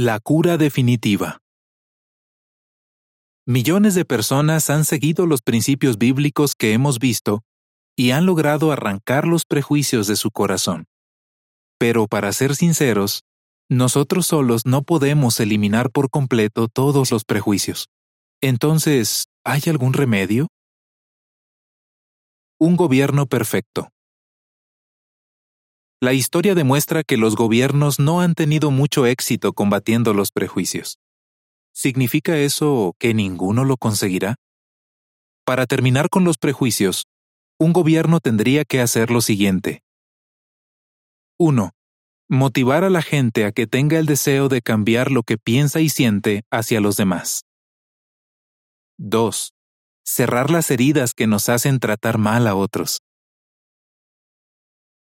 La cura definitiva. Millones de personas han seguido los principios bíblicos que hemos visto y han logrado arrancar los prejuicios de su corazón. Pero para ser sinceros, nosotros solos no podemos eliminar por completo todos los prejuicios. Entonces, ¿hay algún remedio? Un gobierno perfecto. La historia demuestra que los gobiernos no han tenido mucho éxito combatiendo los prejuicios. ¿Significa eso que ninguno lo conseguirá? Para terminar con los prejuicios, un gobierno tendría que hacer lo siguiente. 1. Motivar a la gente a que tenga el deseo de cambiar lo que piensa y siente hacia los demás. 2. Cerrar las heridas que nos hacen tratar mal a otros.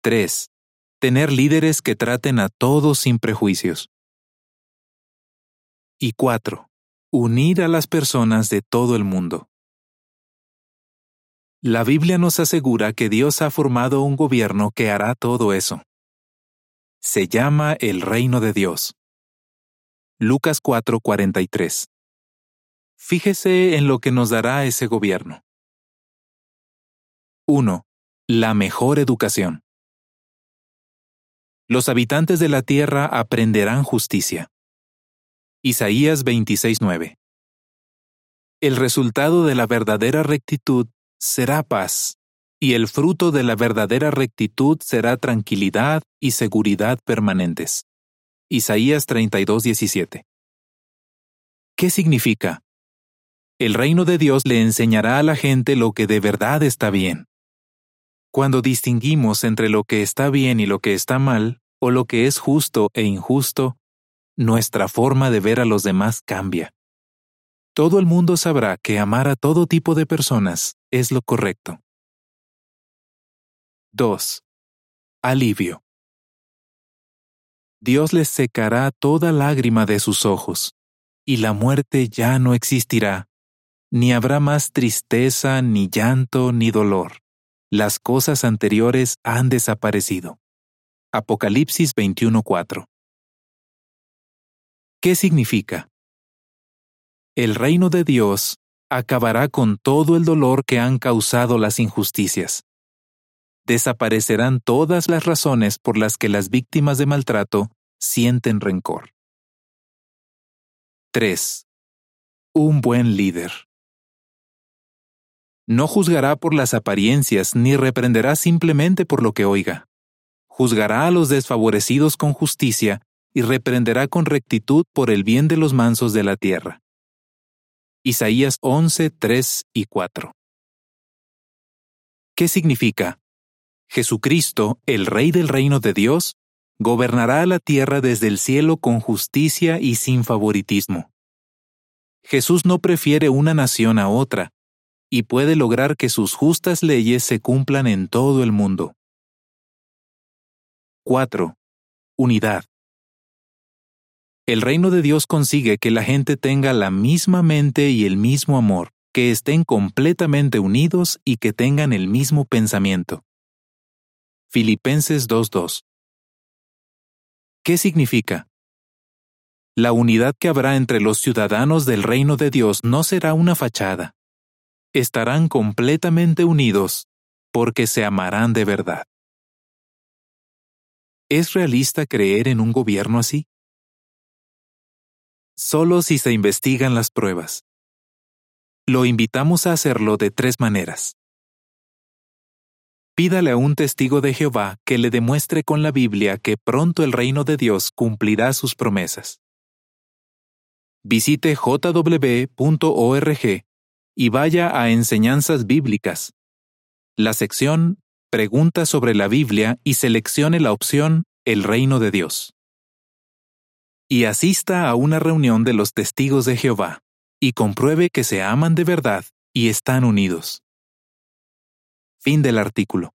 3 tener líderes que traten a todos sin prejuicios. Y cuatro, unir a las personas de todo el mundo. La Biblia nos asegura que Dios ha formado un gobierno que hará todo eso. Se llama el reino de Dios. Lucas 4:43. Fíjese en lo que nos dará ese gobierno. 1. La mejor educación los habitantes de la tierra aprenderán justicia. Isaías 26:9 El resultado de la verdadera rectitud será paz, y el fruto de la verdadera rectitud será tranquilidad y seguridad permanentes. Isaías 32:17 ¿Qué significa? El reino de Dios le enseñará a la gente lo que de verdad está bien. Cuando distinguimos entre lo que está bien y lo que está mal, o lo que es justo e injusto, nuestra forma de ver a los demás cambia. Todo el mundo sabrá que amar a todo tipo de personas es lo correcto. 2. Alivio. Dios les secará toda lágrima de sus ojos, y la muerte ya no existirá, ni habrá más tristeza, ni llanto, ni dolor las cosas anteriores han desaparecido. Apocalipsis 21:4 ¿Qué significa? El reino de Dios acabará con todo el dolor que han causado las injusticias. Desaparecerán todas las razones por las que las víctimas de maltrato sienten rencor. 3. Un buen líder. No juzgará por las apariencias ni reprenderá simplemente por lo que oiga. Juzgará a los desfavorecidos con justicia y reprenderá con rectitud por el bien de los mansos de la tierra. Isaías 11, 3 y 4. ¿Qué significa? Jesucristo, el Rey del reino de Dios, gobernará la tierra desde el cielo con justicia y sin favoritismo. Jesús no prefiere una nación a otra, y puede lograr que sus justas leyes se cumplan en todo el mundo. 4. Unidad. El reino de Dios consigue que la gente tenga la misma mente y el mismo amor, que estén completamente unidos y que tengan el mismo pensamiento. Filipenses 2.2. ¿Qué significa? La unidad que habrá entre los ciudadanos del reino de Dios no será una fachada, estarán completamente unidos porque se amarán de verdad. ¿Es realista creer en un gobierno así? Solo si se investigan las pruebas. Lo invitamos a hacerlo de tres maneras. Pídale a un testigo de Jehová que le demuestre con la Biblia que pronto el reino de Dios cumplirá sus promesas. Visite jw.org y vaya a Enseñanzas Bíblicas. La sección Preguntas sobre la Biblia y seleccione la opción El Reino de Dios. Y asista a una reunión de los testigos de Jehová, y compruebe que se aman de verdad y están unidos. Fin del artículo.